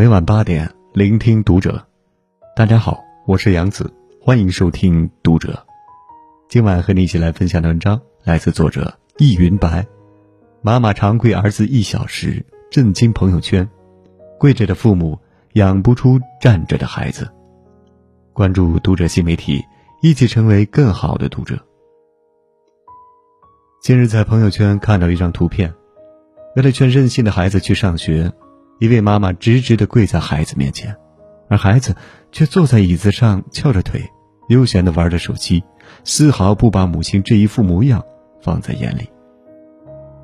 每晚八点，聆听读者。大家好，我是杨子，欢迎收听读者。今晚和你一起来分享的文章来自作者易云白。妈妈长跪儿子一小时，震惊朋友圈。跪着的父母养不出站着的孩子。关注读者新媒体，一起成为更好的读者。近日在朋友圈看到一张图片，为了劝任性的孩子去上学，一位妈妈直直的跪在孩子面前，而孩子却坐在椅子上翘着腿，悠闲的玩着手机，丝毫不把母亲这一副模样放在眼里。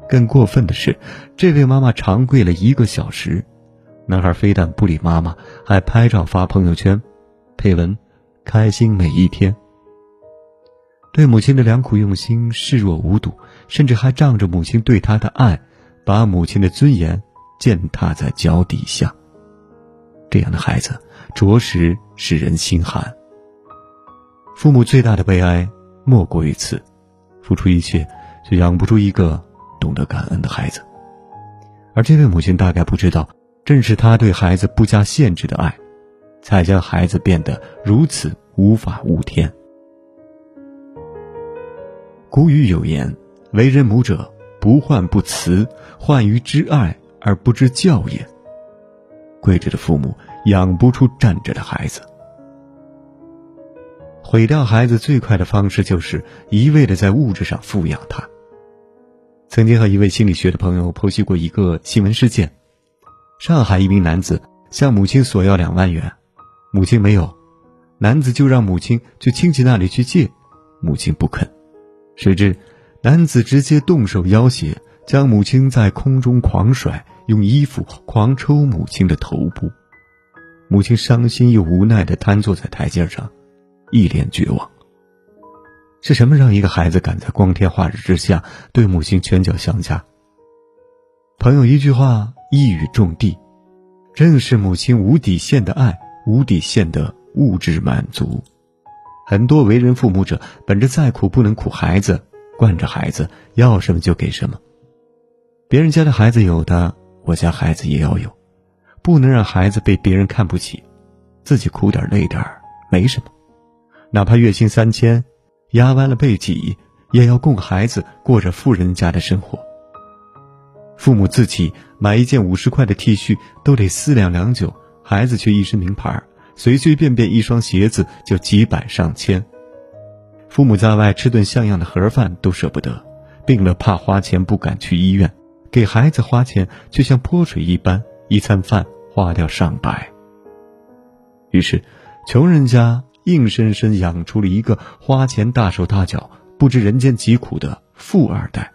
更过分的是，这位妈妈长跪了一个小时，男孩非但不理妈妈，还拍照发朋友圈，配文：“开心每一天。”对母亲的良苦用心视若无睹，甚至还仗着母亲对他的爱，把母亲的尊严践踏在脚底下。这样的孩子，着实使人心寒。父母最大的悲哀，莫过于此：付出一切，却养不出一个懂得感恩的孩子。而这位母亲大概不知道，正是她对孩子不加限制的爱，才将孩子变得如此无法无天。古语有言：“为人母者，不患不慈，患于知爱而不知教也。”跪着的父母养不出站着的孩子。毁掉孩子最快的方式就是一味的在物质上富养他。曾经和一位心理学的朋友剖析过一个新闻事件：上海一名男子向母亲索要两万元，母亲没有，男子就让母亲去亲戚那里去借，母亲不肯。谁知，男子直接动手要挟，将母亲在空中狂甩，用衣服狂抽母亲的头部。母亲伤心又无奈地瘫坐在台阶上，一脸绝望。是什么让一个孩子敢在光天化日之下对母亲拳脚相加？朋友一句话一语中的，正是母亲无底线的爱，无底线的物质满足。很多为人父母者，本着再苦不能苦孩子，惯着孩子要什么就给什么。别人家的孩子有的，我家孩子也要有，不能让孩子被别人看不起，自己苦点累点没什么，哪怕月薪三千，压弯了背脊，也要供孩子过着富人家的生活。父母自己买一件五十块的 T 恤都得思量良久，孩子却一身名牌。随随便便一双鞋子就几百上千，父母在外吃顿像样的盒饭都舍不得，病了怕花钱不敢去医院，给孩子花钱却像泼水一般，一餐饭花掉上百。于是，穷人家硬生生养出了一个花钱大手大脚、不知人间疾苦的富二代。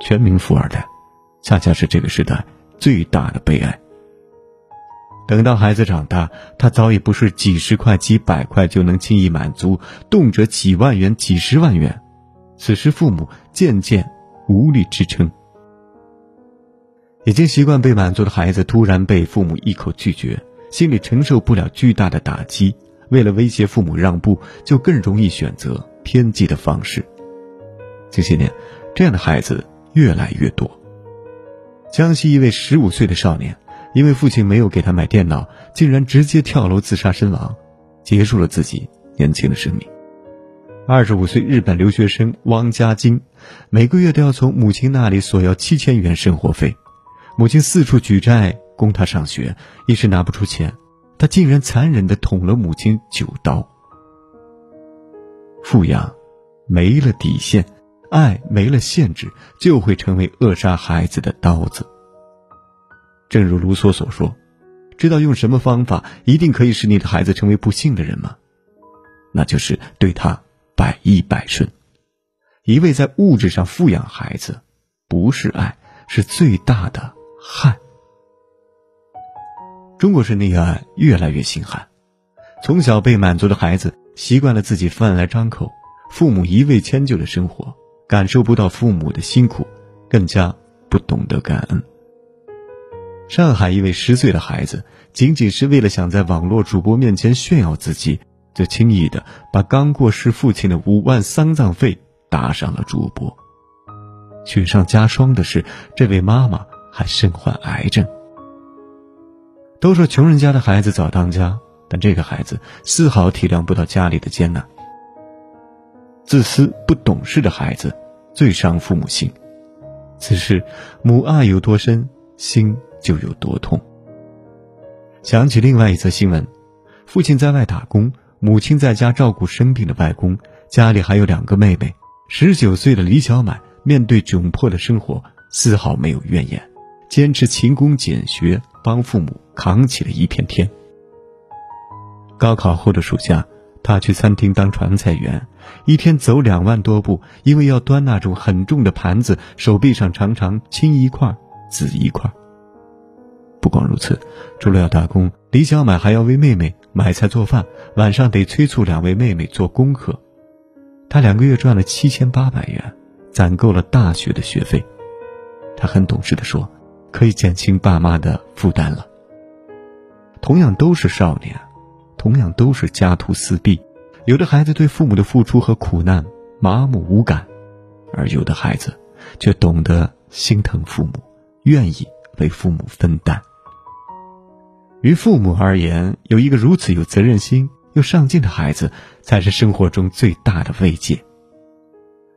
全民富二代，恰恰是这个时代最大的悲哀。等到孩子长大，他早已不是几十块、几百块就能轻易满足，动辄几万元、几十万元。此时，父母渐渐无力支撑。已经习惯被满足的孩子，突然被父母一口拒绝，心里承受不了巨大的打击。为了威胁父母让步，就更容易选择偏激的方式。这些年，这样的孩子越来越多。江西一位十五岁的少年。因为父亲没有给他买电脑，竟然直接跳楼自杀身亡，结束了自己年轻的生命。二十五岁日本留学生汪家金，每个月都要从母亲那里索要七千元生活费，母亲四处举债供他上学，一时拿不出钱，他竟然残忍地捅了母亲九刀。富养没了底线，爱没了限制，就会成为扼杀孩子的刀子。正如卢梭所说：“知道用什么方法一定可以使你的孩子成为不幸的人吗？那就是对他百依百顺。一味在物质上富养孩子，不是爱，是最大的害。中国式溺爱越来越心寒。从小被满足的孩子，习惯了自己饭来张口，父母一味迁就的生活，感受不到父母的辛苦，更加不懂得感恩。”上海一位十岁的孩子，仅仅是为了想在网络主播面前炫耀自己，就轻易的把刚过世父亲的五万丧葬费打上了主播。雪上加霜的是，这位妈妈还身患癌症。都说穷人家的孩子早当家，但这个孩子丝毫体谅不到家里的艰难。自私不懂事的孩子，最伤父母心。此时，母爱有多深，心就有多痛。想起另外一则新闻：父亲在外打工，母亲在家照顾生病的外公，家里还有两个妹妹。十九岁的李小满面对窘迫的生活，丝毫没有怨言，坚持勤工俭学，帮父母扛起了一片天。高考后的暑假。他去餐厅当传菜员，一天走两万多步，因为要端那种很重的盘子，手臂上常常青一块紫一块。不光如此，除了要打工，李小满还要为妹妹买菜做饭，晚上得催促两位妹妹做功课。他两个月赚了七千八百元，攒够了大学的学费。他很懂事的说：“可以减轻爸妈的负担了。”同样都是少年。同样都是家徒四壁，有的孩子对父母的付出和苦难麻木无感，而有的孩子却懂得心疼父母，愿意为父母分担。于父母而言，有一个如此有责任心又上进的孩子，才是生活中最大的慰藉。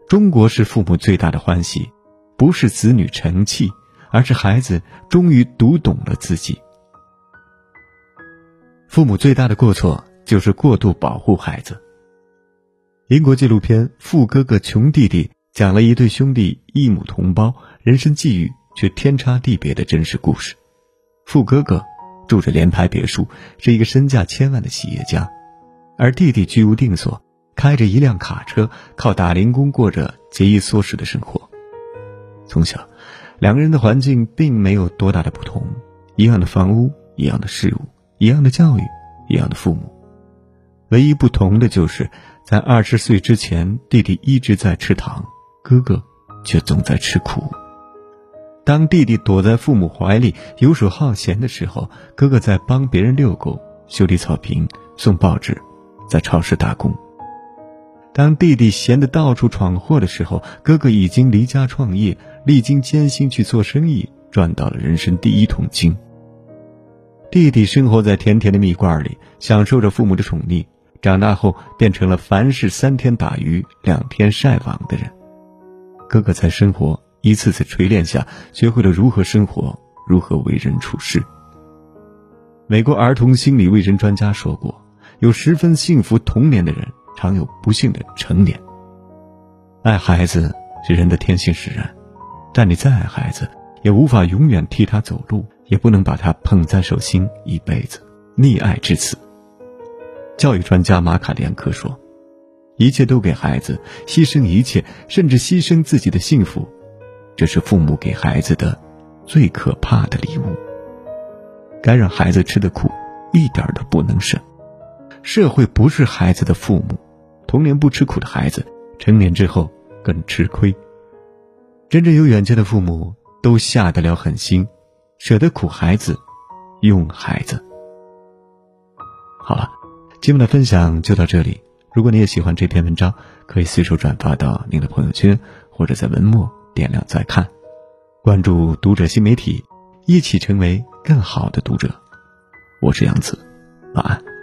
中国是父母最大的欢喜，不是子女成器，而是孩子终于读懂了自己。父母最大的过错就是过度保护孩子。英国纪录片《富哥哥穷弟弟》讲了一对兄弟异母同胞，人生际遇却天差地别的真实故事。富哥哥住着联排别墅，是一个身价千万的企业家，而弟弟居无定所，开着一辆卡车，靠打零工过着节衣缩食的生活。从小，两个人的环境并没有多大的不同，一样的房屋，一样的事物。一样的教育，一样的父母，唯一不同的就是，在二十岁之前，弟弟一直在吃糖，哥哥却总在吃苦。当弟弟躲在父母怀里游手好闲的时候，哥哥在帮别人遛狗、修理草坪、送报纸，在超市打工。当弟弟闲得到处闯祸的时候，哥哥已经离家创业，历经艰辛去做生意，赚到了人生第一桶金。弟弟生活在甜甜的蜜罐里，享受着父母的宠溺。长大后，变成了凡事三天打鱼两天晒网的人。哥哥在生活一次次锤炼下，学会了如何生活，如何为人处事。美国儿童心理卫生专家说过：“有十分幸福童年的人，常有不幸的成年。”爱孩子是人的天性使然，但你再爱孩子，也无法永远替他走路。也不能把他捧在手心一辈子，溺爱至此。教育专家马卡连科说：“一切都给孩子，牺牲一切，甚至牺牲自己的幸福，这是父母给孩子的最可怕的礼物。该让孩子吃的苦，一点都不能省。社会不是孩子的父母，童年不吃苦的孩子，成年之后更吃亏。真正有远见的父母，都下得了狠心。”舍得苦孩子，用孩子。好了，今晚的分享就到这里。如果你也喜欢这篇文章，可以随手转发到您的朋友圈，或者在文末点亮再看。关注读者新媒体，一起成为更好的读者。我是杨子，晚安。